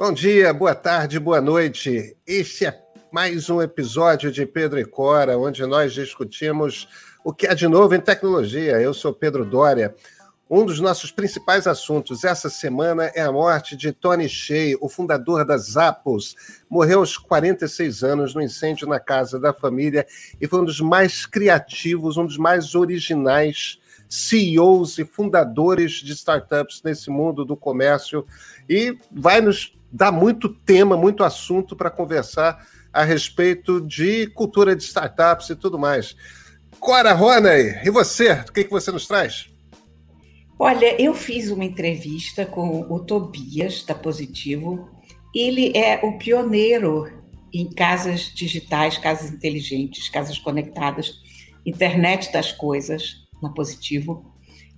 Bom dia, boa tarde, boa noite. Este é mais um episódio de Pedro e Cora, onde nós discutimos o que há de novo em tecnologia. Eu sou Pedro Dória. Um dos nossos principais assuntos essa semana é a morte de Tony Shea, o fundador da Zappos. Morreu aos 46 anos no incêndio na casa da família e foi um dos mais criativos, um dos mais originais CEOs e fundadores de startups nesse mundo do comércio e vai nos dar muito tema, muito assunto para conversar a respeito de cultura de startups e tudo mais. Cora Roney, e você? O que, que você nos traz? Olha, eu fiz uma entrevista com o Tobias, da Positivo. Ele é o pioneiro em casas digitais, casas inteligentes, casas conectadas, internet das coisas, na Positivo.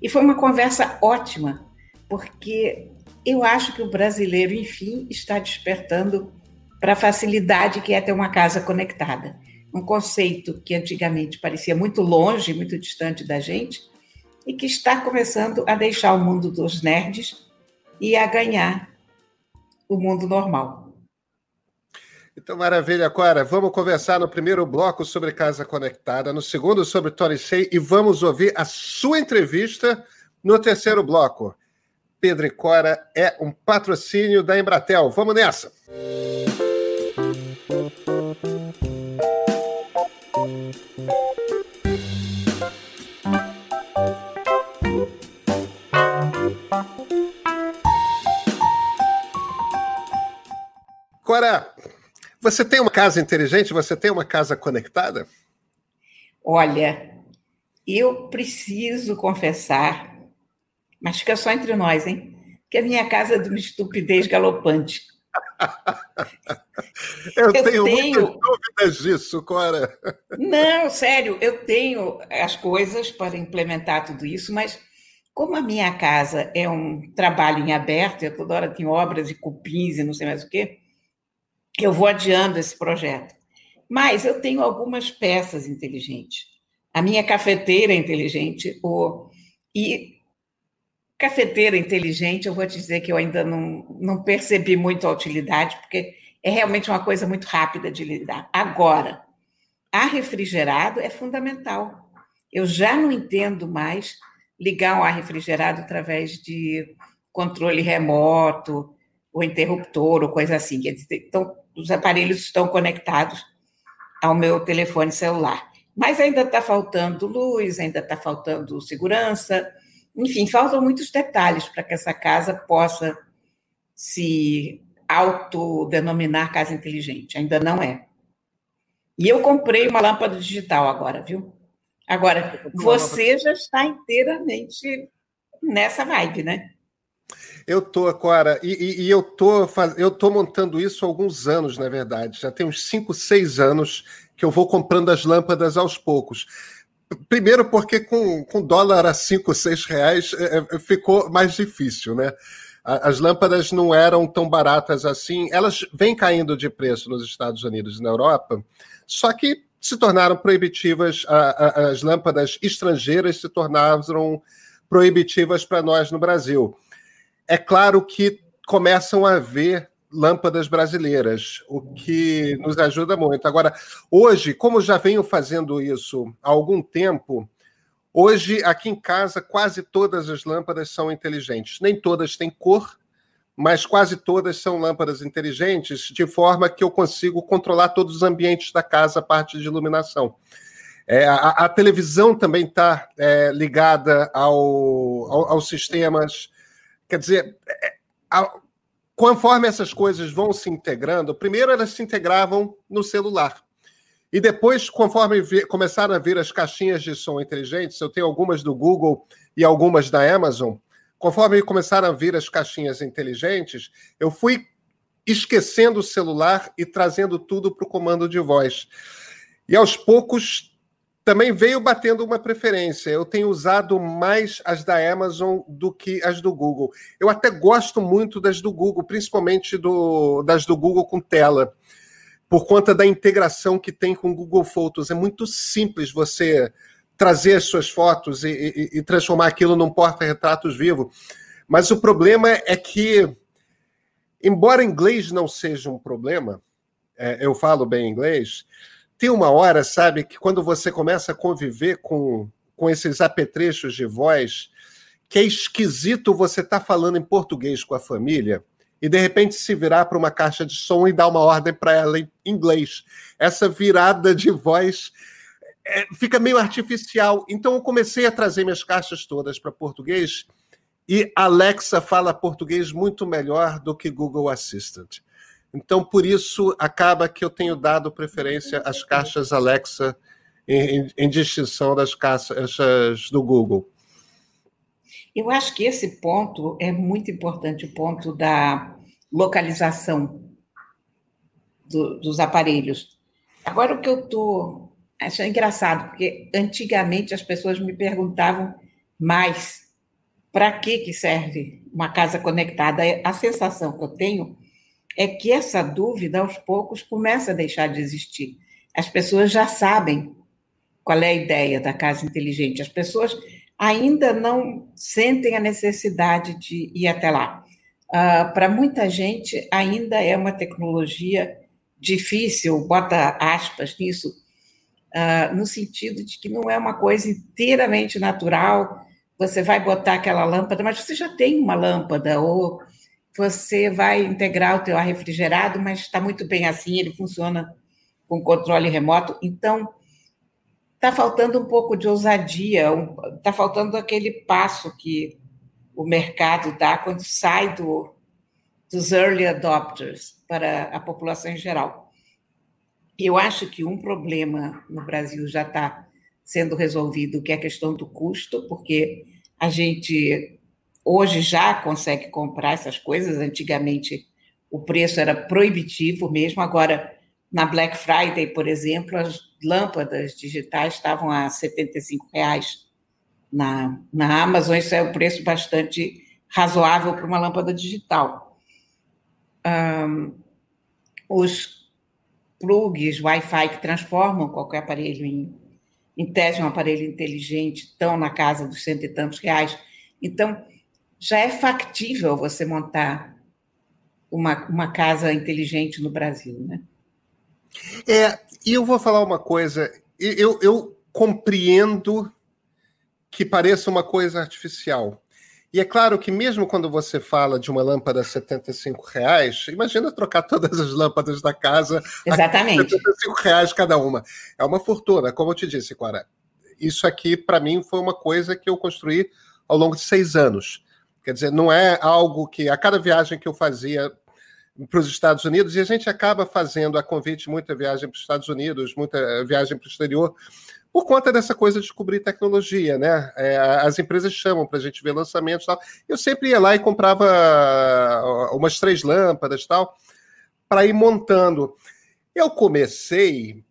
E foi uma conversa ótima, porque eu acho que o brasileiro, enfim, está despertando para a facilidade que é ter uma casa conectada. Um conceito que antigamente parecia muito longe, muito distante da gente, e que está começando a deixar o mundo dos nerds e a ganhar o mundo normal. Então, maravilha, Cora. Vamos conversar no primeiro bloco sobre Casa Conectada, no segundo sobre Tony Shea e vamos ouvir a sua entrevista no terceiro bloco. Pedro e Cora é um patrocínio da Embratel. Vamos nessa! Cora, você tem uma casa inteligente? Você tem uma casa conectada? Olha, eu preciso confessar, mas fica só entre nós, hein? Que a minha casa é de uma estupidez galopante. eu, eu, tenho, tenho muitas dúvidas disso, Cora. Não, sério, eu tenho as coisas para implementar tudo isso, mas como a minha casa é um trabalho em aberto, eu toda hora tenho obras e cupins e não sei mais o quê, eu vou adiando esse projeto. Mas eu tenho algumas peças inteligentes. A minha cafeteira é inteligente, o, e cafeteira inteligente, eu vou te dizer que eu ainda não, não percebi muito a utilidade, porque é realmente uma coisa muito rápida de lidar. Agora, a refrigerado é fundamental. Eu já não entendo mais ligar um ar refrigerado através de controle remoto, ou interruptor, ou coisa assim. Então, os aparelhos estão conectados ao meu telefone celular. Mas ainda está faltando luz, ainda está faltando segurança, enfim, faltam muitos detalhes para que essa casa possa se autodenominar casa inteligente. Ainda não é. E eu comprei uma lâmpada digital agora, viu? Agora, você já está inteiramente nessa vibe, né? Eu tô, Cora, e, e, e, eu tô eu tô montando isso há alguns anos, na verdade. Já tem uns 5, 6 anos que eu vou comprando as lâmpadas aos poucos. Primeiro porque com, com dólar a 5, 6 reais é, é, ficou mais difícil, né? As lâmpadas não eram tão baratas assim. Elas vêm caindo de preço nos Estados Unidos e na Europa, só que se tornaram proibitivas, as lâmpadas estrangeiras se tornaram proibitivas para nós no Brasil. É claro que começam a haver lâmpadas brasileiras, o que nos ajuda muito. Agora, hoje, como já venho fazendo isso há algum tempo, hoje aqui em casa quase todas as lâmpadas são inteligentes. Nem todas têm cor, mas quase todas são lâmpadas inteligentes, de forma que eu consigo controlar todos os ambientes da casa, a parte de iluminação. É, a, a, televisão também está é, ligada ao, ao, aos sistemas Quer dizer, é, a, conforme essas coisas vão se integrando, primeiro elas se integravam no celular. E depois, conforme vi, começaram a vir as caixinhas de som inteligentes, eu tenho algumas do Google e algumas da Amazon, conforme começaram a vir as caixinhas inteligentes, eu fui esquecendo o celular e trazendo tudo para o comando de voz. E aos poucos também veio batendo uma preferência. Eu tenho usado mais as da Amazon do que as do Google. Eu até gosto muito das do Google, principalmente do, das do Google com tela, por conta da integração que tem com o Google Fotos. É muito simples você trazer as suas fotos e, e, e transformar aquilo num porta-retratos vivo. Mas o problema é que embora inglês não seja um problema, é, eu falo bem inglês, tem uma hora, sabe, que quando você começa a conviver com, com esses apetrechos de voz, que é esquisito você estar tá falando em português com a família e de repente se virar para uma caixa de som e dar uma ordem para ela em inglês. Essa virada de voz é, fica meio artificial. Então eu comecei a trazer minhas caixas todas para português e Alexa fala português muito melhor do que Google Assistant. Então, por isso, acaba que eu tenho dado preferência às caixas Alexa em, em distinção das caixas do Google. Eu acho que esse ponto é muito importante, o ponto da localização do, dos aparelhos. Agora, o que eu estou achando engraçado, porque antigamente as pessoas me perguntavam mais para que, que serve uma casa conectada. A sensação que eu tenho é que essa dúvida, aos poucos, começa a deixar de existir. As pessoas já sabem qual é a ideia da casa inteligente. As pessoas ainda não sentem a necessidade de ir até lá. Uh, Para muita gente, ainda é uma tecnologia difícil, bota aspas nisso, uh, no sentido de que não é uma coisa inteiramente natural. Você vai botar aquela lâmpada, mas você já tem uma lâmpada, ou você vai integrar o teu ar refrigerado, mas está muito bem assim, ele funciona com controle remoto. Então, está faltando um pouco de ousadia, está faltando aquele passo que o mercado dá quando sai do, dos early adopters para a população em geral. Eu acho que um problema no Brasil já está sendo resolvido, que é a questão do custo, porque a gente hoje já consegue comprar essas coisas. Antigamente o preço era proibitivo mesmo, agora na Black Friday, por exemplo, as lâmpadas digitais estavam a 75 reais na, na Amazon. Isso é um preço bastante razoável para uma lâmpada digital. Um, os plugs Wi-Fi que transformam qualquer aparelho em, em tese um aparelho inteligente estão na casa dos cento e tantos reais. Então, já é factível você montar uma, uma casa inteligente no Brasil, né? É, e eu vou falar uma coisa. Eu, eu compreendo que pareça uma coisa artificial. E é claro que mesmo quando você fala de uma lâmpada a 75 reais, imagina trocar todas as lâmpadas da casa Exatamente. a 75 reais cada uma. É uma fortuna, como eu te disse, Clara. Isso aqui, para mim, foi uma coisa que eu construí ao longo de seis anos. Quer dizer, não é algo que a cada viagem que eu fazia para os Estados Unidos, e a gente acaba fazendo a convite muita viagem para os Estados Unidos, muita viagem para o exterior, por conta dessa coisa de descobrir tecnologia, né? É, as empresas chamam para a gente ver lançamentos e tal. Eu sempre ia lá e comprava umas três lâmpadas tal, para ir montando. Eu comecei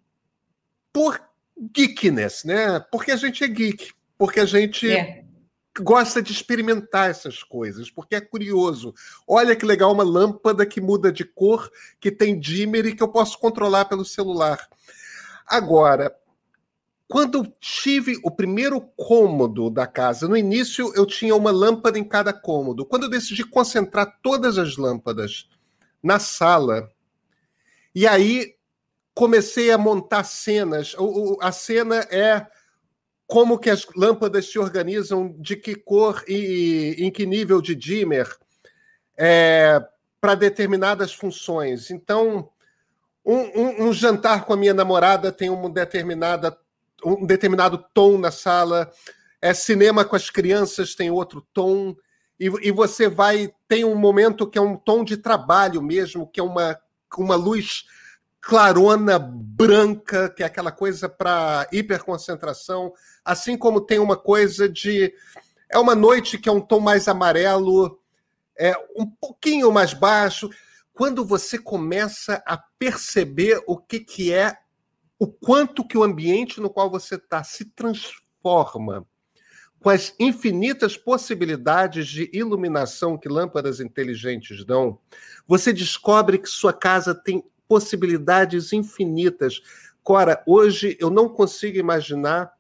por geekness, né? Porque a gente é geek, porque a gente é gosta de experimentar essas coisas, porque é curioso. Olha que legal uma lâmpada que muda de cor, que tem dimmer e que eu posso controlar pelo celular. Agora, quando eu tive o primeiro cômodo da casa, no início eu tinha uma lâmpada em cada cômodo. Quando eu decidi concentrar todas as lâmpadas na sala, e aí comecei a montar cenas. A cena é como que as lâmpadas se organizam, de que cor e em que nível de dimmer é, para determinadas funções. Então, um, um, um, jantar com a minha namorada tem uma determinada, um determinado tom na sala, é cinema com as crianças tem outro tom, e, e você vai tem um momento que é um tom de trabalho mesmo, que é uma, uma luz clarona branca, que é aquela coisa para hiperconcentração, assim como tem uma coisa de. É uma noite que é um tom mais amarelo, é um pouquinho mais baixo. Quando você começa a perceber o que, que é, o quanto que o ambiente no qual você está se transforma com as infinitas possibilidades de iluminação que lâmpadas inteligentes dão, você descobre que sua casa tem possibilidades infinitas. Cora, hoje eu não consigo imaginar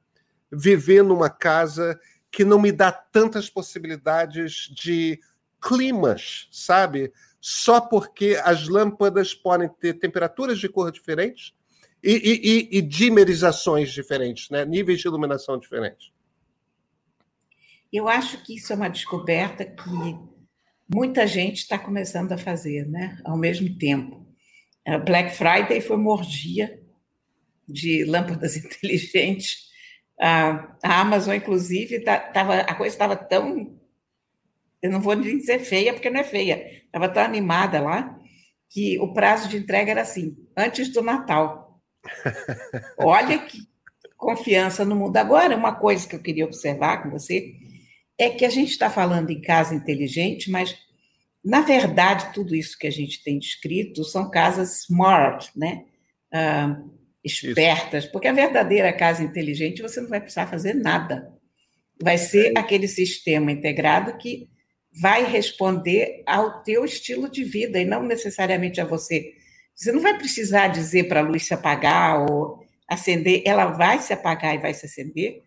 viver numa casa que não me dá tantas possibilidades de climas, sabe? só porque as lâmpadas podem ter temperaturas de cor diferentes e, e, e dimerizações diferentes, né? níveis de iluminação diferentes. Eu acho que isso é uma descoberta que muita gente está começando a fazer, né? Ao mesmo tempo. Black Friday foi uma orgia de lâmpadas inteligentes. A, Amazon, inclusive, tá, tava, a coisa estava tão. Eu não vou nem dizer feia, porque não é feia. Estava tão animada lá que o prazo de entrega era assim, antes do Natal. Olha que confiança no mundo. Agora, uma coisa que eu queria observar com você é que a gente está falando em casa inteligente, mas na verdade, tudo isso que a gente tem descrito são casas smart, né? Ah, espertas, isso. porque a verdadeira casa inteligente você não vai precisar fazer nada. Vai ser aquele sistema integrado que vai responder ao teu estilo de vida e não necessariamente a você. Você não vai precisar dizer para a luz se apagar ou acender, ela vai se apagar e vai se acender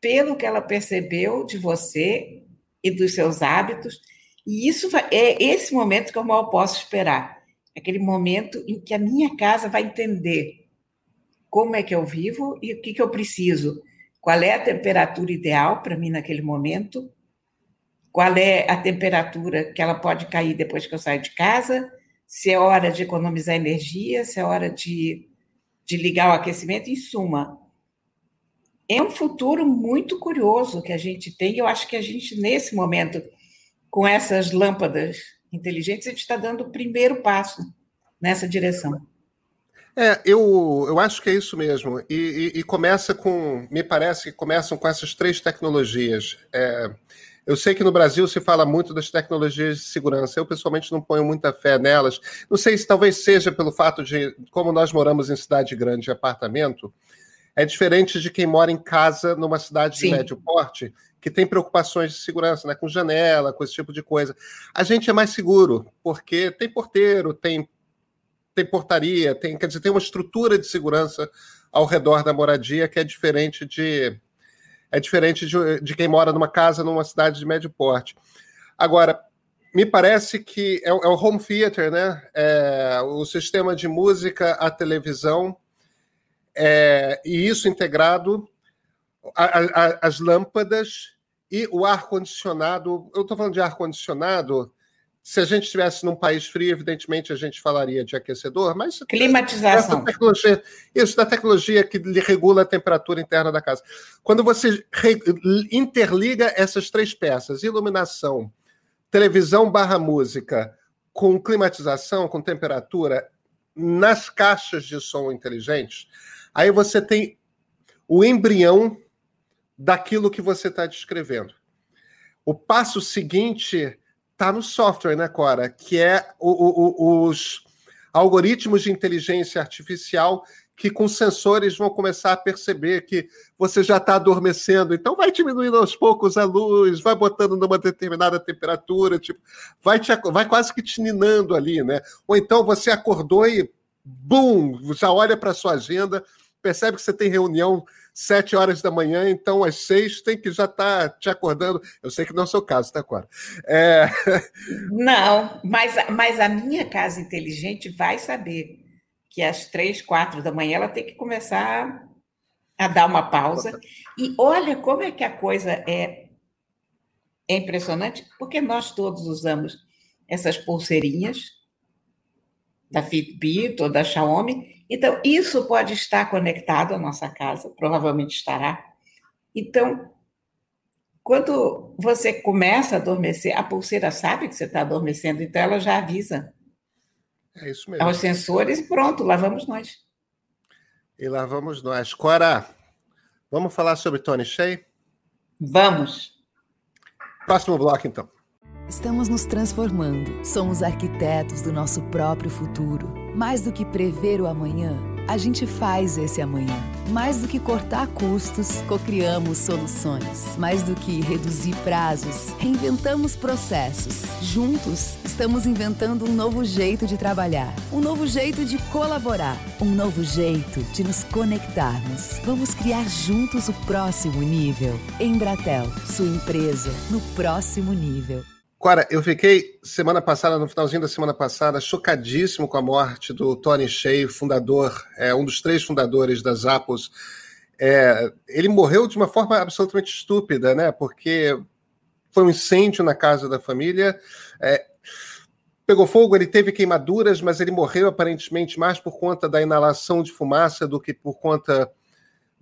pelo que ela percebeu de você e dos seus hábitos e isso vai, é esse momento que eu mal posso esperar. Aquele momento em que a minha casa vai entender como é que eu vivo e o que, que eu preciso. Qual é a temperatura ideal para mim naquele momento? Qual é a temperatura que ela pode cair depois que eu saio de casa? Se é hora de economizar energia, se é hora de, de ligar o aquecimento, em suma. É um futuro muito curioso que a gente tem. Eu acho que a gente, nesse momento, com essas lâmpadas inteligentes, a gente está dando o primeiro passo nessa direção. É, eu, eu acho que é isso mesmo. E, e, e começa com, me parece que começam com essas três tecnologias. É, eu sei que no Brasil se fala muito das tecnologias de segurança. Eu, pessoalmente, não ponho muita fé nelas. Não sei se talvez seja pelo fato de, como nós moramos em cidade grande, apartamento, é diferente de quem mora em casa numa cidade Sim. de médio porte, que tem preocupações de segurança, né, com janela, com esse tipo de coisa. A gente é mais seguro, porque tem porteiro, tem, tem portaria, tem, quer dizer, tem uma estrutura de segurança ao redor da moradia que é diferente de é diferente de, de quem mora numa casa numa cidade de médio porte. Agora, me parece que é, é o home theater, né? É, o sistema de música, a televisão, é, e isso integrado a, a, as lâmpadas e o ar-condicionado. Eu estou falando de ar-condicionado. Se a gente estivesse num país frio, evidentemente a gente falaria de aquecedor, mas. Climatização. Tecnologia, isso, da tecnologia que regula a temperatura interna da casa. Quando você interliga essas três peças, iluminação, televisão barra música, com climatização, com temperatura, nas caixas de som inteligentes, aí você tem o embrião daquilo que você está descrevendo. O passo seguinte está no software, né, Cora? Que é o, o, os algoritmos de inteligência artificial que com sensores vão começar a perceber que você já está adormecendo. Então vai diminuindo aos poucos a luz, vai botando numa determinada temperatura, tipo, vai, te, vai quase que te ninando ali, né? Ou então você acordou e, bum, já olha para sua agenda, percebe que você tem reunião sete horas da manhã, então às seis tem que já estar tá te acordando. Eu sei que não é o seu caso, tá, Cora? É... Não, mas, mas a minha casa inteligente vai saber que às três, quatro da manhã ela tem que começar a dar uma pausa. E olha como é que a coisa é, é impressionante, porque nós todos usamos essas pulseirinhas da Fitbit ou da Xiaomi, então, isso pode estar conectado à nossa casa, provavelmente estará. Então, quando você começa a adormecer, a pulseira sabe que você está adormecendo, então ela já avisa. É isso mesmo. Aos sensores e pronto, lá vamos nós. E lá vamos nós. Cora, vamos falar sobre Tony Shea? Vamos. Próximo bloco, então. Estamos nos transformando. Somos arquitetos do nosso próprio futuro. Mais do que prever o amanhã, a gente faz esse amanhã. Mais do que cortar custos, cocriamos soluções. Mais do que reduzir prazos, reinventamos processos. Juntos, estamos inventando um novo jeito de trabalhar, um novo jeito de colaborar, um novo jeito de nos conectarmos. Vamos criar juntos o próximo nível. Embratel, sua empresa no próximo nível. Cora, eu fiquei semana passada, no finalzinho da semana passada, chocadíssimo com a morte do Tony Shea, fundador, é, um dos três fundadores das Apples. É, ele morreu de uma forma absolutamente estúpida, né? Porque foi um incêndio na casa da família. É, pegou fogo, ele teve queimaduras, mas ele morreu aparentemente mais por conta da inalação de fumaça do que por conta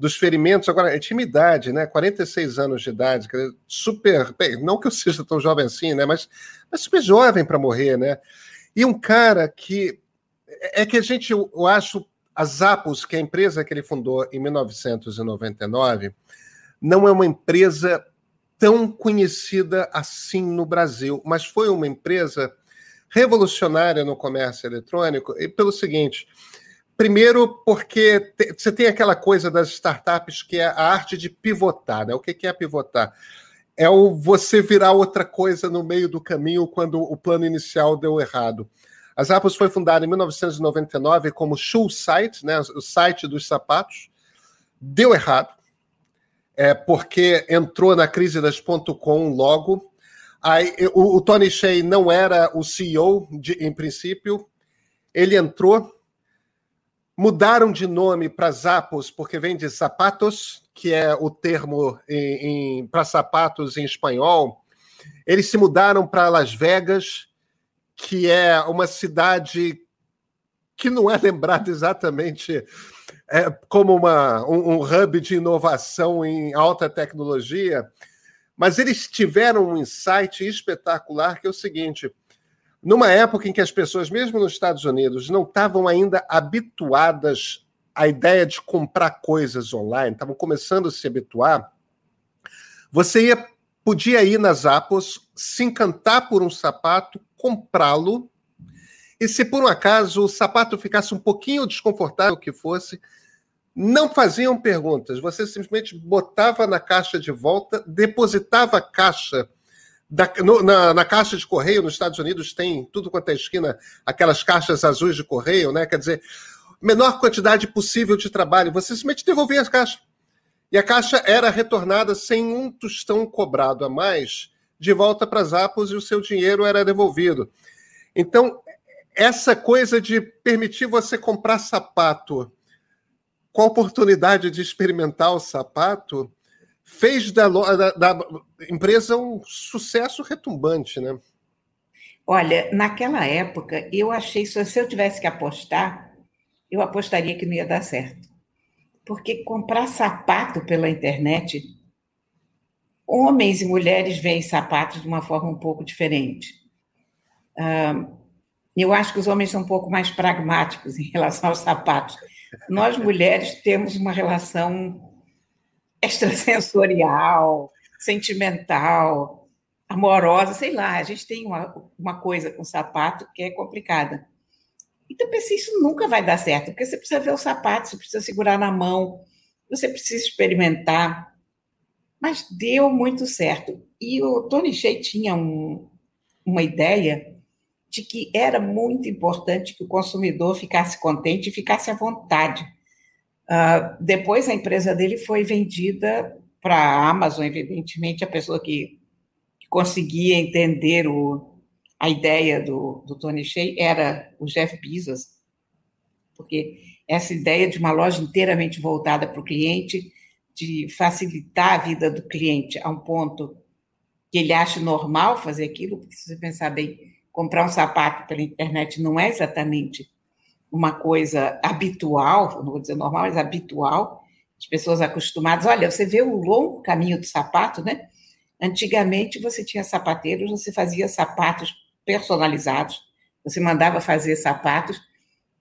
dos ferimentos. Agora, intimidade, né? 46 anos de idade, super. Bem, não que eu seja tão jovem assim, né? Mas, mas super jovem para morrer, né? E um cara que. É que a gente, eu acho, a Zappos, que é a empresa que ele fundou em 1999, não é uma empresa tão conhecida assim no Brasil, mas foi uma empresa revolucionária no comércio eletrônico, e pelo seguinte Primeiro, porque você tem aquela coisa das startups que é a arte de pivotar. Né? O que, que é pivotar? É o você virar outra coisa no meio do caminho quando o plano inicial deu errado. A Zappos foi fundada em 1999 como Shoe Site, né, o site dos sapatos. Deu errado, é, porque entrou na crise das .com logo. Aí, o, o Tony Shea não era o CEO de, em princípio. Ele entrou, Mudaram de nome para Zappos porque vem de sapatos, que é o termo para sapatos em espanhol. Eles se mudaram para Las Vegas, que é uma cidade que não é lembrada exatamente é, como uma, um, um hub de inovação em alta tecnologia, mas eles tiveram um insight espetacular que é o seguinte: numa época em que as pessoas, mesmo nos Estados Unidos, não estavam ainda habituadas à ideia de comprar coisas online, estavam começando a se habituar, você ia, podia ir nas Apples, se encantar por um sapato, comprá-lo, e se por um acaso o sapato ficasse um pouquinho desconfortável que fosse, não faziam perguntas, você simplesmente botava na caixa de volta, depositava a caixa da, no, na, na, caixa de correio nos Estados Unidos tem tudo quanto é esquina, aquelas caixas azuis de correio, né? Quer dizer, menor quantidade possível de trabalho, você simplesmente devolvia as caixas. E a caixa era retornada sem um tostão cobrado a mais de volta para as Apples e o seu dinheiro era devolvido. Então, essa coisa de permitir você comprar sapato com a oportunidade de experimentar o sapato fez da, da, da, empresa um sucesso retumbante, né? Olha, naquela época, eu achei, se eu tivesse que apostar, eu apostaria que não ia dar certo. Porque comprar sapato pela internet, homens e mulheres veem sapatos de uma forma um pouco diferente. eu acho que os homens são um pouco mais pragmáticos em relação aos sapatos. Nós, mulheres, temos uma relação extrasensorial, sentimental, amorosa, sei lá. A gente tem uma, uma coisa com sapato que é complicada. Então, pensei, isso nunca vai dar certo, porque você precisa ver o sapato, você precisa segurar na mão, você precisa experimentar. Mas deu muito certo. E o Tony Shea tinha um, uma ideia de que era muito importante que o consumidor ficasse contente e ficasse à vontade Uh, depois a empresa dele foi vendida para a Amazon, evidentemente, a pessoa que, que conseguia entender o, a ideia do, do Tony Shea era o Jeff Bezos, porque essa ideia de uma loja inteiramente voltada para o cliente, de facilitar a vida do cliente a um ponto que ele acha normal fazer aquilo, porque se você pensar bem, comprar um sapato pela internet não é exatamente uma coisa habitual, não vou dizer normal, mas habitual, as pessoas acostumadas. Olha, você vê o longo caminho do sapato, né? Antigamente você tinha sapateiros, você fazia sapatos personalizados, você mandava fazer sapatos,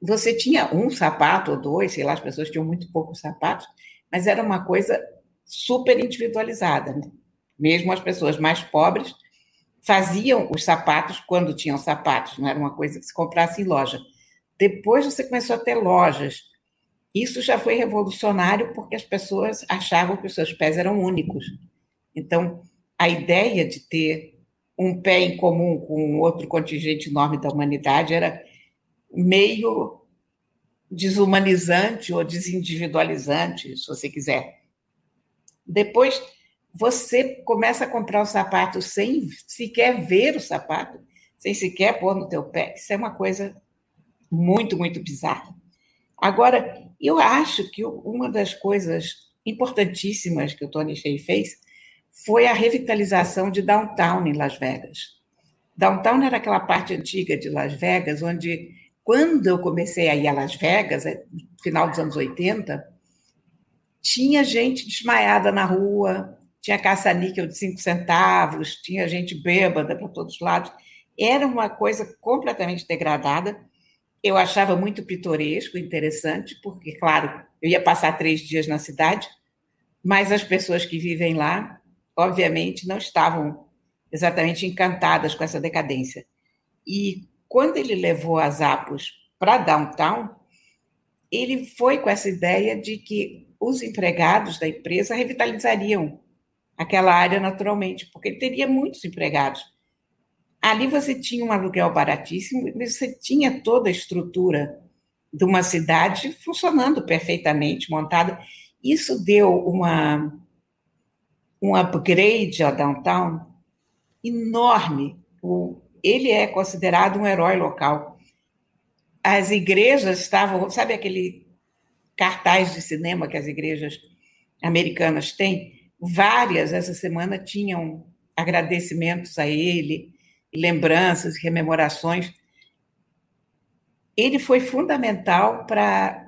você tinha um sapato ou dois, sei lá, as pessoas tinham muito poucos sapatos, mas era uma coisa super individualizada. Né? Mesmo as pessoas mais pobres faziam os sapatos quando tinham sapatos, não era uma coisa que se comprasse em loja. Depois você começou a ter lojas. Isso já foi revolucionário porque as pessoas achavam que os seus pés eram únicos. Então, a ideia de ter um pé em comum com outro contingente enorme da humanidade era meio desumanizante ou desindividualizante, se você quiser. Depois você começa a comprar o sapato sem sequer ver o sapato, sem sequer pôr no teu pé. Isso é uma coisa muito, muito bizarra. Agora, eu acho que uma das coisas importantíssimas que o Tony Shea fez foi a revitalização de downtown em Las Vegas. Downtown era aquela parte antiga de Las Vegas, onde, quando eu comecei a ir a Las Vegas, no é, final dos anos 80, tinha gente desmaiada na rua, tinha caça-níquel de cinco centavos, tinha gente bêbada para todos os lados. Era uma coisa completamente degradada. Eu achava muito pitoresco, interessante, porque, claro, eu ia passar três dias na cidade, mas as pessoas que vivem lá, obviamente, não estavam exatamente encantadas com essa decadência. E quando ele levou as Apos para downtown, ele foi com essa ideia de que os empregados da empresa revitalizariam aquela área naturalmente, porque ele teria muitos empregados. Ali você tinha um aluguel baratíssimo, você tinha toda a estrutura de uma cidade funcionando perfeitamente, montada. Isso deu uma, um upgrade ao downtown enorme. Ele é considerado um herói local. As igrejas estavam, sabe aquele cartaz de cinema que as igrejas americanas têm? Várias essa semana tinham agradecimentos a ele, lembranças, rememorações. Ele foi fundamental para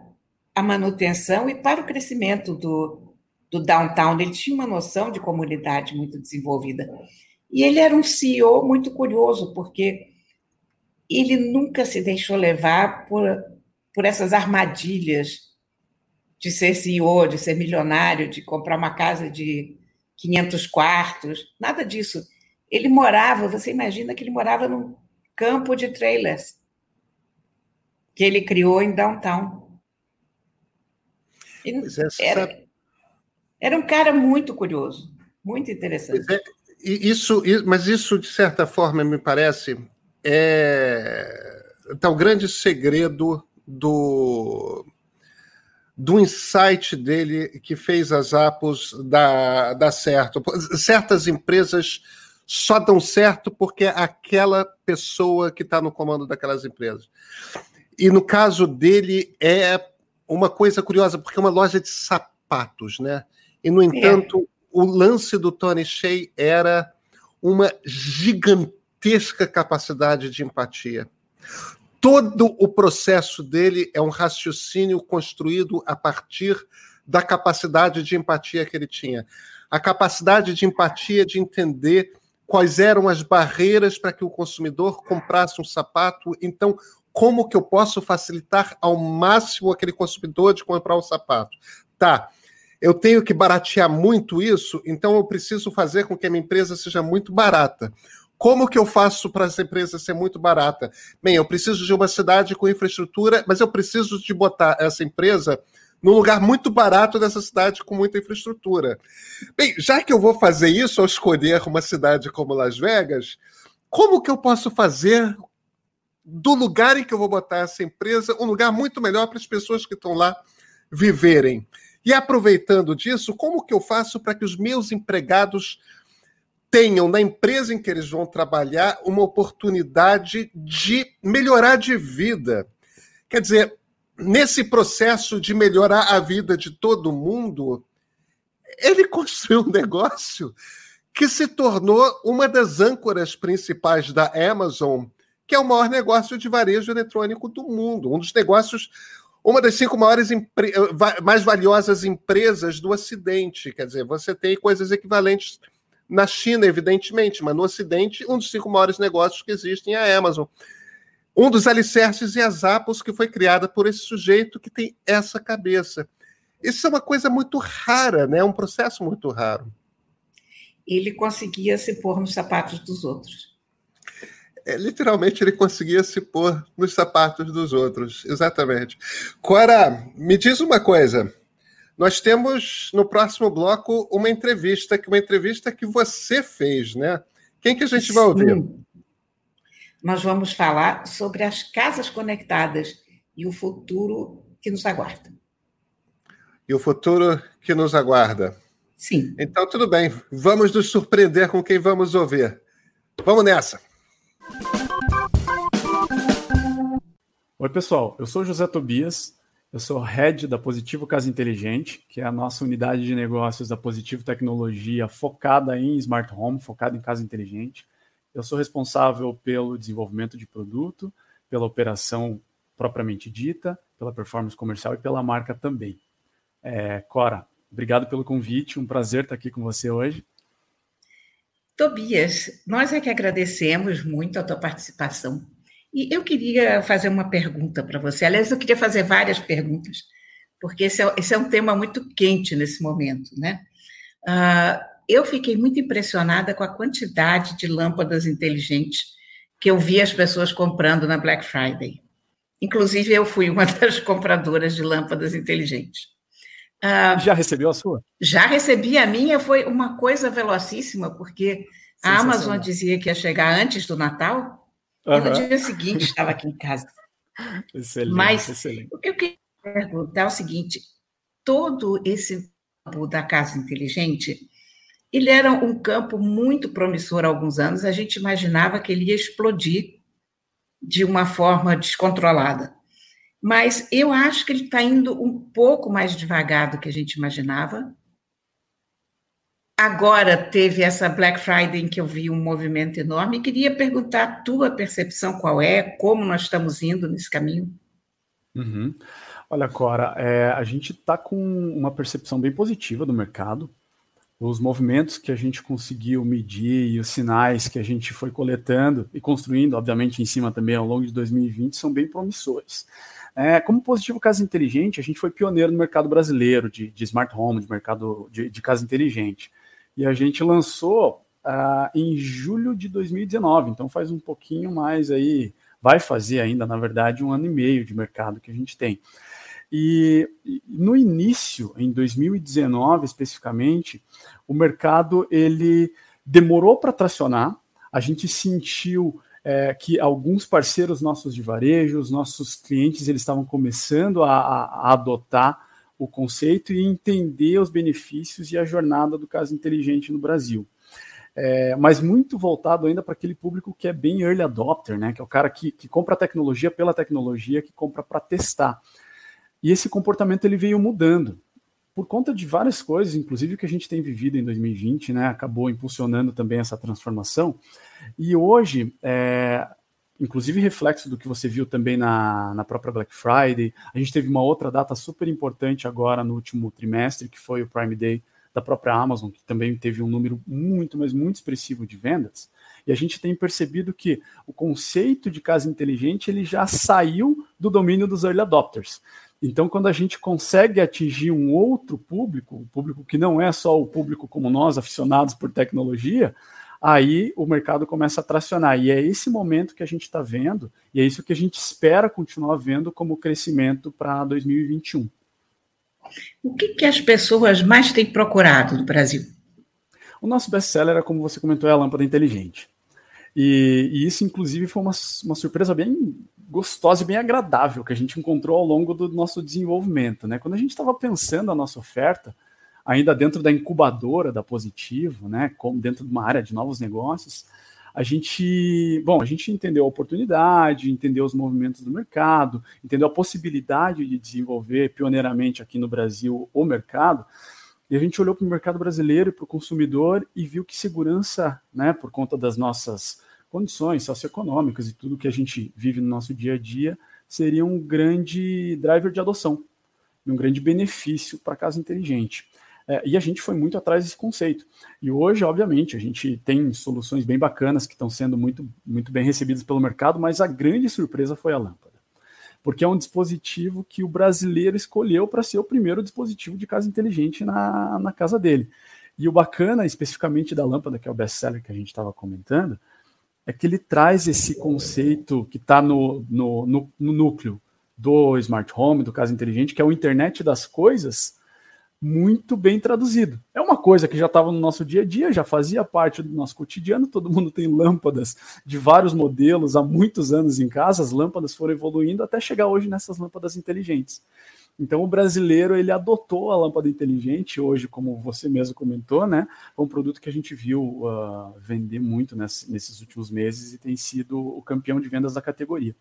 a manutenção e para o crescimento do, do downtown. Ele tinha uma noção de comunidade muito desenvolvida. E ele era um CEO muito curioso, porque ele nunca se deixou levar por, por essas armadilhas de ser CEO, de ser milionário, de comprar uma casa de 500 quartos, nada disso. Ele morava, você imagina que ele morava num campo de trailers que ele criou em downtown. É, era, era um cara muito curioso, muito interessante. É, isso, mas isso, de certa forma, me parece, é tá o grande segredo do, do insight dele que fez as Apos dar, dar certo. Certas empresas só dão certo porque é aquela pessoa que está no comando daquelas empresas. E no caso dele é uma coisa curiosa, porque é uma loja de sapatos, né? E, no entanto, é. o lance do Tony Shea era uma gigantesca capacidade de empatia. Todo o processo dele é um raciocínio construído a partir da capacidade de empatia que ele tinha. A capacidade de empatia de entender quais eram as barreiras para que o consumidor comprasse um sapato. Então, como que eu posso facilitar ao máximo aquele consumidor de comprar o sapato? Tá, eu tenho que baratear muito isso, então eu preciso fazer com que a minha empresa seja muito barata. Como que eu faço para essa empresa ser muito barata? Bem, eu preciso de uma cidade com infraestrutura, mas eu preciso de botar essa empresa num lugar muito barato dessa cidade com muita infraestrutura. Bem, já que eu vou fazer isso ao escolher uma cidade como Las Vegas, como que eu posso fazer do lugar em que eu vou botar essa empresa, um lugar muito melhor para as pessoas que estão lá viverem. E aproveitando disso, como que eu faço para que os meus empregados tenham na empresa em que eles vão trabalhar uma oportunidade de melhorar de vida? Quer dizer, nesse processo de melhorar a vida de todo mundo, ele construiu um negócio que se tornou uma das âncoras principais da Amazon que é o maior negócio de varejo eletrônico do mundo, um dos negócios, uma das cinco maiores mais valiosas empresas do Ocidente. Quer dizer, você tem coisas equivalentes na China, evidentemente, mas no Ocidente, um dos cinco maiores negócios que existem é a Amazon. Um dos alicerces é a Zappos, que foi criada por esse sujeito que tem essa cabeça. Isso é uma coisa muito rara, né? É um processo muito raro. Ele conseguia se pôr nos sapatos dos outros é, literalmente ele conseguia se pôr nos sapatos dos outros. Exatamente. Cora, me diz uma coisa. Nós temos no próximo bloco uma entrevista, que uma entrevista que você fez, né? Quem que a gente vai ouvir? Nós vamos falar sobre as casas conectadas e o futuro que nos aguarda. E o futuro que nos aguarda. Sim. Então, tudo bem. Vamos nos surpreender com quem vamos ouvir. Vamos nessa. Oi, pessoal. Eu sou José Tobias. Eu sou head da Positivo Casa Inteligente, que é a nossa unidade de negócios da Positivo Tecnologia focada em smart home, focada em casa inteligente. Eu sou responsável pelo desenvolvimento de produto, pela operação propriamente dita, pela performance comercial e pela marca também. É, Cora, Obrigado pelo convite, um prazer estar aqui com você hoje. Tobias, nós é que agradecemos muito a tua participação. E eu queria fazer uma pergunta para você. Aliás, eu queria fazer várias perguntas, porque esse é, esse é um tema muito quente nesse momento, né? Uh, eu fiquei muito impressionada com a quantidade de lâmpadas inteligentes que eu vi as pessoas comprando na Black Friday. Inclusive, eu fui uma das compradoras de lâmpadas inteligentes. Ah, já recebeu a sua? Já recebi a minha, foi uma coisa velocíssima, porque a Amazon dizia que ia chegar antes do Natal, uhum. e no dia seguinte estava aqui em casa. Excelente, Mas excelente. o que eu queria perguntar é o seguinte: todo esse da casa inteligente, ele era um campo muito promissor há alguns anos, a gente imaginava que ele ia explodir de uma forma descontrolada. Mas eu acho que ele está indo um pouco mais devagar do que a gente imaginava. Agora teve essa Black Friday em que eu vi um movimento enorme. Queria perguntar a tua percepção qual é, como nós estamos indo nesse caminho. Uhum. Olha, Cora, é, a gente está com uma percepção bem positiva do mercado. Os movimentos que a gente conseguiu medir e os sinais que a gente foi coletando e construindo, obviamente, em cima também ao longo de 2020, são bem promissores. É, como positivo casa inteligente, a gente foi pioneiro no mercado brasileiro de, de smart home, de mercado de, de, casa inteligente. E a gente lançou uh, em julho de 2019, então faz um pouquinho mais aí, vai fazer ainda, na verdade, um ano e meio de mercado que a gente tem. E, no início, em 2019 especificamente, o mercado ele demorou para tracionar, a gente sentiu é, que alguns parceiros nossos de varejo, os nossos clientes, eles estavam começando a, a, a adotar o conceito e entender os benefícios e a jornada do caso inteligente no Brasil. É, mas muito voltado ainda para aquele público que é bem early adopter, né? Que é o cara que, que compra tecnologia pela tecnologia, que compra para testar. E esse comportamento ele veio mudando por conta de várias coisas, inclusive o que a gente tem vivido em 2020, né, acabou impulsionando também essa transformação. E hoje, é, inclusive reflexo do que você viu também na, na própria Black Friday, a gente teve uma outra data super importante agora no último trimestre, que foi o Prime Day da própria Amazon, que também teve um número muito, mas muito expressivo de vendas. E a gente tem percebido que o conceito de casa inteligente ele já saiu do domínio dos early adopters. Então, quando a gente consegue atingir um outro público, um público que não é só o público como nós, aficionados por tecnologia, aí o mercado começa a tracionar. E é esse momento que a gente está vendo, e é isso que a gente espera continuar vendo como crescimento para 2021. O que, que as pessoas mais têm procurado no Brasil? O nosso best-seller, é, como você comentou, é a lâmpada inteligente. E, e, isso, inclusive, foi uma, uma surpresa bem gostosa e bem agradável que a gente encontrou ao longo do nosso desenvolvimento. Né? Quando a gente estava pensando a nossa oferta, ainda dentro da incubadora da Positivo, né, como dentro de uma área de novos negócios, a gente, bom, a gente entendeu a oportunidade, entendeu os movimentos do mercado, entendeu a possibilidade de desenvolver pioneiramente aqui no Brasil o mercado, e a gente olhou para o mercado brasileiro e para o consumidor e viu que segurança, né, por conta das nossas condições socioeconômicas e tudo que a gente vive no nosso dia a dia, seria um grande driver de adoção, um grande benefício para a casa inteligente. É, e a gente foi muito atrás desse conceito. E hoje, obviamente, a gente tem soluções bem bacanas que estão sendo muito, muito bem recebidas pelo mercado, mas a grande surpresa foi a lâmpada. Porque é um dispositivo que o brasileiro escolheu para ser o primeiro dispositivo de casa inteligente na, na casa dele. E o bacana, especificamente da lâmpada, que é o best-seller que a gente estava comentando, é que ele traz esse conceito que está no, no, no, no, núcleo do smart home, do caso inteligente, que é o internet das coisas, muito bem traduzido. É uma coisa que já estava no nosso dia a dia, já fazia parte do nosso cotidiano, todo mundo tem lâmpadas de vários modelos há muitos anos em casa, as lâmpadas foram evoluindo até chegar hoje nessas lâmpadas inteligentes. Então o brasileiro ele adotou a lâmpada inteligente hoje, como você mesmo comentou, né? É um produto que a gente viu uh, vender muito nesse, nesses últimos meses e tem sido o campeão de vendas da categoria.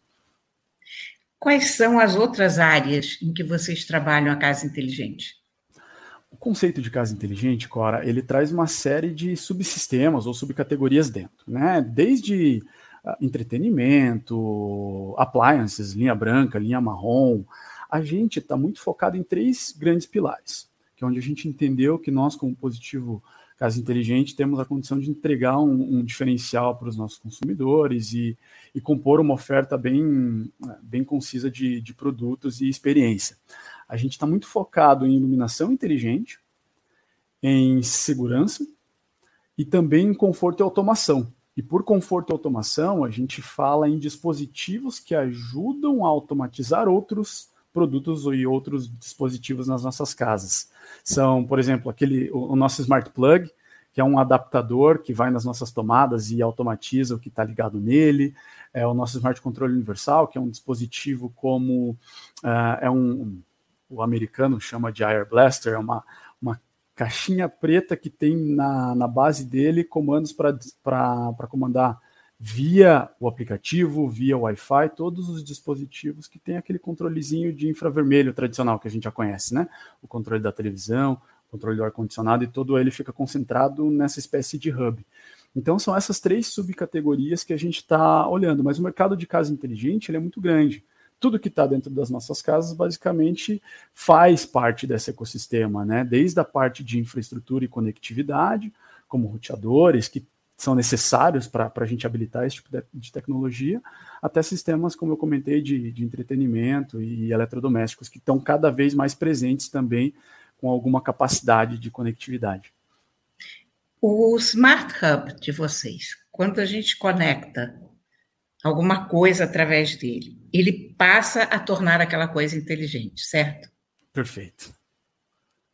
Quais são as outras áreas em que vocês trabalham a casa inteligente? O conceito de casa inteligente, Cora, ele traz uma série de subsistemas ou subcategorias dentro, né? Desde uh, entretenimento, appliances, linha branca, linha marrom, a gente está muito focado em três grandes pilares, que é onde a gente entendeu que nós, como positivo Casa Inteligente, temos a condição de entregar um, um diferencial para os nossos consumidores e, e, compor uma oferta bem, bem concisa de, de produtos e experiência. A gente está muito focado em iluminação inteligente, em segurança e também em conforto e automação. E por conforto e automação, a gente fala em dispositivos que ajudam a automatizar outros produtos e outros dispositivos nas nossas casas. São, por exemplo, aquele o, nosso Smart Plug, que é um adaptador que vai nas nossas tomadas e automatiza o que está ligado nele. É o nosso Smart Controle Universal, que é um dispositivo como uh, é um o americano chama de Air Blaster, é uma, uma caixinha preta que tem na, na base dele comandos para comandar via o aplicativo, via Wi-Fi, todos os dispositivos que tem aquele controlezinho de infravermelho tradicional que a gente já conhece, né? O controle da televisão, o controle do ar-condicionado e todo ele fica concentrado nessa espécie de hub. Então são essas três subcategorias que a gente está olhando, mas o mercado de casa inteligente é muito grande. Tudo que está dentro das nossas casas basicamente faz parte desse ecossistema, né? Desde a parte de infraestrutura e conectividade, como roteadores, que são necessários para a gente habilitar esse tipo de, de, tecnologia, até sistemas, como eu comentei, de, de entretenimento e eletrodomésticos, que estão cada vez mais presentes também com alguma capacidade de conectividade. O Smart Hub de vocês, quando a gente conecta alguma coisa através dele, ele passa a tornar aquela coisa inteligente, certo? Perfeito.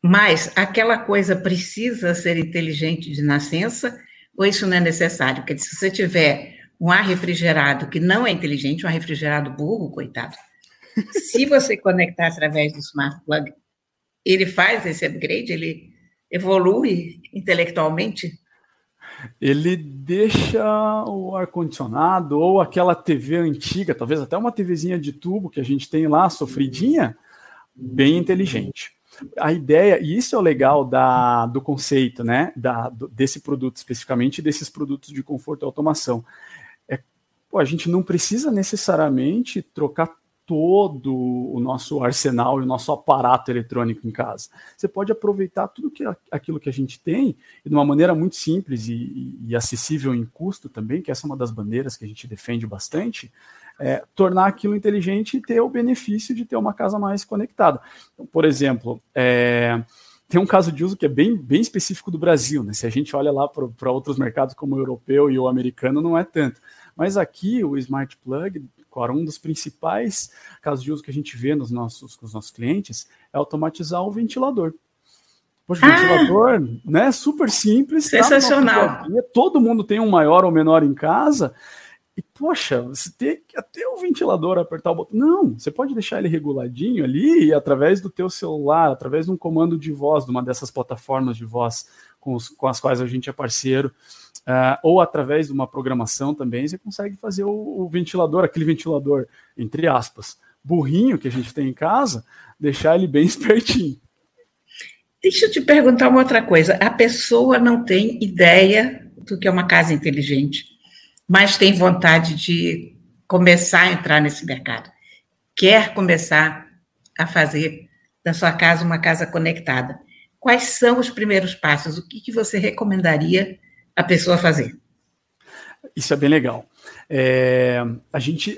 Mas aquela coisa precisa ser inteligente de nascença ou isso não é necessário? Porque se você tiver um ar refrigerado que não é inteligente, um ar refrigerado burro, coitado, se você conectar através do smart plug, ele faz esse upgrade, ele evolui intelectualmente? Ele deixa o ar-condicionado ou aquela TV antiga, talvez até uma TVzinha de tubo que a gente tem lá, sofridinha, bem inteligente a ideia, e isso é o legal da, do conceito, né, da, do, desse produto especificamente, desses produtos de conforto e automação. É, pô, a gente não precisa necessariamente trocar todo o nosso arsenal e o nosso aparato eletrônico em casa. Você pode aproveitar tudo que, aquilo que a gente tem e de uma maneira muito simples e, e acessível em custo também, que essa é uma das bandeiras que a gente defende bastante, é, tornar aquilo inteligente e ter o benefício de ter uma casa mais conectada. Então, por exemplo, é, tem um caso de uso que é bem, bem específico do Brasil, né? Se a gente olha lá para outros mercados como o europeu e o americano, não é tanto. Mas aqui o Smart Plug, um dos principais casos de uso que a gente vê nos nossos, com os nossos clientes é automatizar o ventilador. Poxa, ah, ventilador, né? Super simples. Tá Sensacional. Tá todo mundo tem um maior ou menor em casa. E, poxa, você tem que até o ventilador apertar o botão. Não, você pode deixar ele reguladinho ali e através do teu celular, através de um comando de voz, de uma dessas plataformas de voz com, os, com as quais a gente é parceiro, uh, ou através de uma programação também, você consegue fazer o, o ventilador, aquele ventilador, entre aspas, burrinho que a gente tem em casa, deixar ele bem espertinho. Deixa eu te perguntar uma outra coisa. A pessoa não tem ideia do que é uma casa inteligente mas tem vontade de começar a entrar nesse mercado, quer começar a fazer da sua casa uma casa conectada. Quais são os primeiros passos? O que, que você recomendaria a pessoa fazer? Isso é bem legal. É, a gente,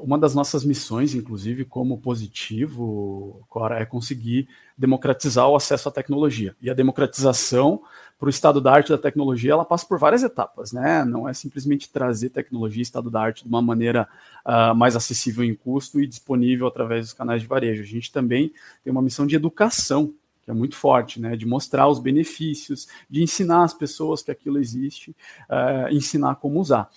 uma das nossas missões, inclusive, como positivo, Cora, é conseguir democratizar o acesso à tecnologia. E a democratização para o estado da arte da tecnologia, ela passa por várias etapas, né? Não é simplesmente trazer tecnologia e estado da arte de uma maneira uh, mais acessível em custo e disponível através dos canais de varejo. A gente também tem uma missão de educação, que é muito forte, né? De mostrar os benefícios, de ensinar as pessoas que aquilo existe, uh, ensinar como usar.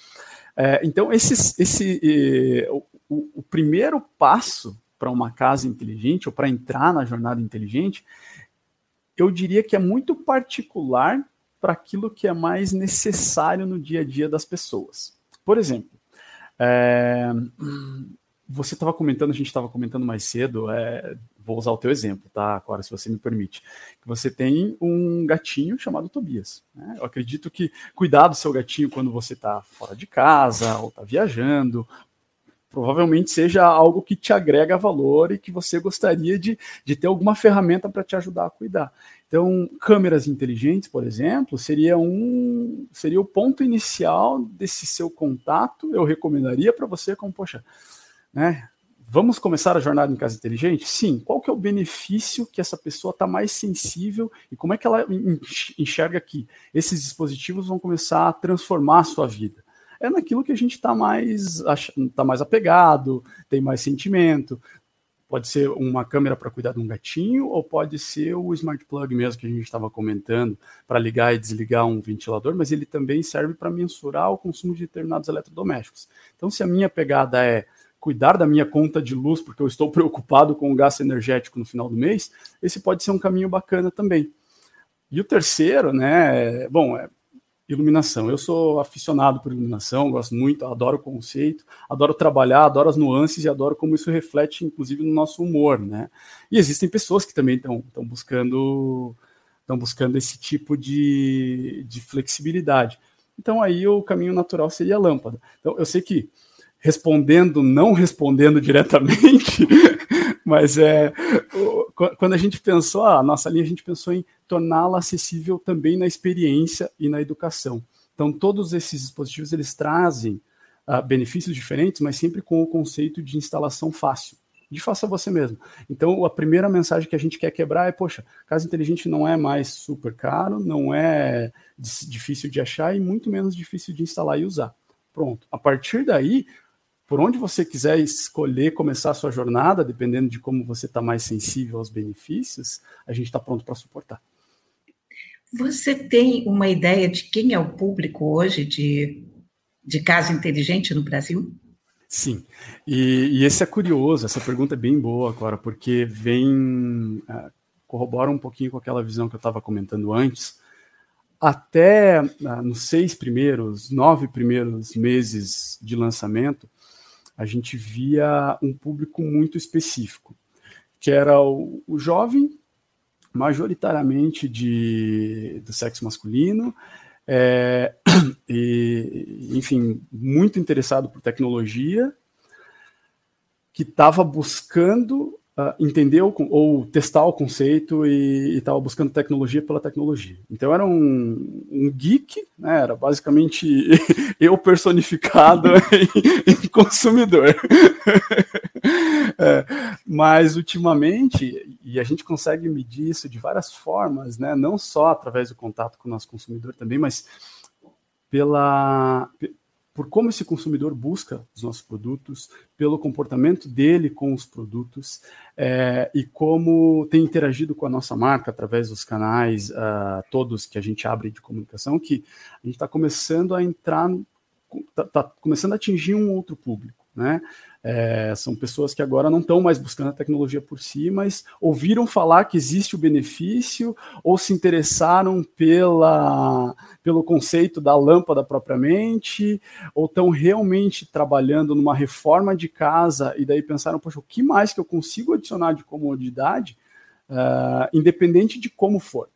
Uh, então, esse, esse, o, o primeiro passo para uma casa inteligente ou para entrar na jornada inteligente, eu diria que é muito particular para aquilo que é mais necessário no dia a dia das pessoas. Por exemplo, é, você estava comentando, a gente estava comentando mais cedo, é, vou usar o teu exemplo, tá, Agora, se você me permite, que você tem um gatinho chamado Tobias. Né? Eu acredito que cuidar do seu gatinho quando você está fora de casa ou está viajando, provavelmente seja algo que te agrega valor e que você gostaria de, de ter alguma ferramenta para te ajudar a cuidar. Então, câmeras inteligentes, por exemplo, seria um seria o ponto inicial desse seu contato. Eu recomendaria para você como, poxa, né? Vamos começar a jornada em casa inteligente? Sim. Qual que é o benefício que essa pessoa está mais sensível e como é que ela enxerga que esses dispositivos vão começar a transformar a sua vida? É naquilo que a gente está mais, tá mais apegado, tem mais sentimento. Pode ser uma câmera para cuidar de um gatinho, ou pode ser o smart plug mesmo que a gente estava comentando, para ligar e desligar um ventilador, mas ele também serve para mensurar o consumo de determinados eletrodomésticos. Então, se a minha pegada é cuidar da minha conta de luz, porque eu estou preocupado com o gasto energético no final do mês, esse pode ser um caminho bacana também. E o terceiro, né, bom, é iluminação. Eu sou aficionado por iluminação, gosto muito, adoro o conceito, adoro trabalhar, adoro as nuances e adoro como isso reflete, inclusive, no nosso humor, né? E existem pessoas que também estão buscando estão buscando esse tipo de, de flexibilidade. Então aí o caminho natural seria a lâmpada. Então eu sei que respondendo, não respondendo diretamente, mas é quando a gente pensou, a nossa linha, a gente pensou em torná-la acessível também na experiência e na educação. Então, todos esses dispositivos eles trazem uh, benefícios diferentes, mas sempre com o conceito de instalação fácil, de faça você mesmo. Então, a primeira mensagem que a gente quer quebrar é: poxa, casa inteligente não é mais super caro, não é difícil de achar e muito menos difícil de instalar e usar. Pronto. A partir daí, por onde você quiser escolher começar a sua jornada, dependendo de como você está mais sensível aos benefícios, a gente está pronto para suportar. Você tem uma ideia de quem é o público hoje de, de casa inteligente no Brasil? Sim, e, e esse é curioso, essa pergunta é bem boa agora, porque vem, uh, corrobora um pouquinho com aquela visão que eu estava comentando antes, até uh, nos seis primeiros, nove primeiros meses de lançamento, a gente via um público muito específico, que era o, o jovem, majoritariamente de, do sexo masculino, é, e, enfim, muito interessado por tecnologia, que estava buscando uh, entender ou, ou, testar o conceito e estava buscando tecnologia pela tecnologia. Então era um, um geek, né, era basicamente eu personificado em, em consumidor. é, mas ultimamente, e a gente consegue medir isso de várias formas, né, não só através do contato com o nosso consumidor também, mas pela, por como esse consumidor busca os nossos produtos, pelo comportamento dele com os produtos é, e como tem interagido com a nossa marca através dos canais uh, todos que a gente abre de comunicação, que a gente está começando a entrar, está tá começando a atingir um outro público, né? É, são pessoas que agora não estão mais buscando a tecnologia por si, mas ouviram falar que existe o benefício ou se interessaram pela, pelo conceito da lâmpada propriamente, ou estão realmente trabalhando numa reforma de casa e daí pensaram, poxa, o que mais que eu consigo adicionar de comodidade, uh, independente de como for.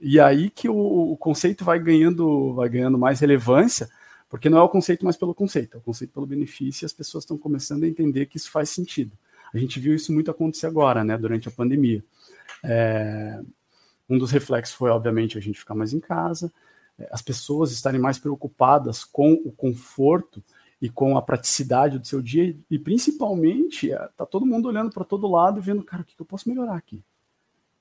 E aí que o, o conceito vai ganhando, vai ganhando mais relevância, porque não é o conceito mais pelo conceito, é o conceito pelo benefício e as pessoas estão começando a entender que isso faz sentido. A gente viu isso muito acontecer agora, né, durante a pandemia. É, um dos reflexos foi, obviamente, a gente ficar mais em casa, é, as pessoas estarem mais preocupadas com o conforto e com a praticidade do seu dia, e principalmente, é, tá todo mundo olhando para todo lado e vendo, cara, o que eu posso melhorar aqui?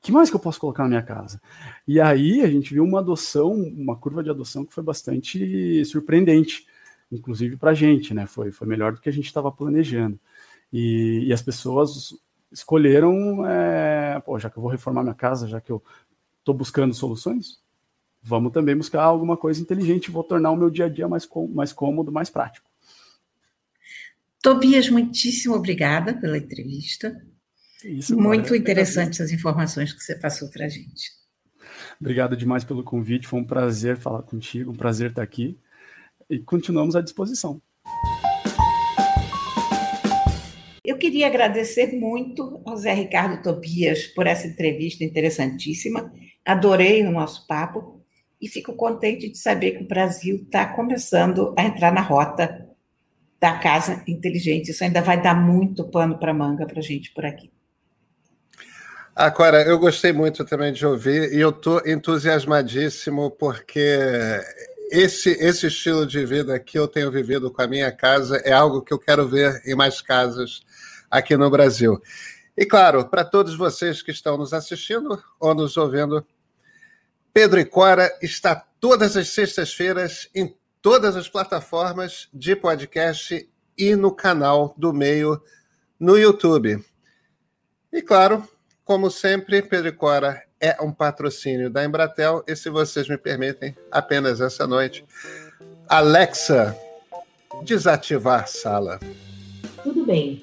Que mais que eu posso colocar na minha casa? E aí a gente viu uma adoção, uma curva de adoção que foi bastante surpreendente, inclusive para a gente, né? Foi, foi melhor do que a gente estava planejando. E, e, as pessoas escolheram, é, pô, já que eu vou reformar minha casa, já que eu estou buscando soluções, vamos também buscar alguma coisa inteligente, vou tornar o meu dia a dia mais, mais cômodo, mais prático. Tobias, muitíssimo obrigada pela entrevista. Isso, Muito interessantes as informações que você passou para a gente. Obrigado demais pelo convite, foi um prazer falar contigo, um prazer estar aqui e continuamos à disposição. Eu queria agradecer muito ao Zé Ricardo Tobias por essa entrevista interessantíssima. Adorei o nosso papo e fico contente de saber que o Brasil está começando a entrar na rota da casa inteligente. Isso ainda vai dar muito pano para manga para a gente por aqui. Agora, eu gostei muito também de ouvir e eu estou entusiasmadíssimo porque esse, esse estilo de vida que eu tenho vivido com a minha casa é algo que eu quero ver em mais casas aqui no Brasil. E claro, para todos vocês que estão nos assistindo ou nos ouvindo, Pedro e Cora está todas as sextas-feiras em todas as plataformas de podcast e no canal do Meio no YouTube. E claro, como sempre, Pedro Cora é um patrocínio da Embratel. E se vocês me permitem, apenas essa noite, Alexa, desativar sala. Tudo bem.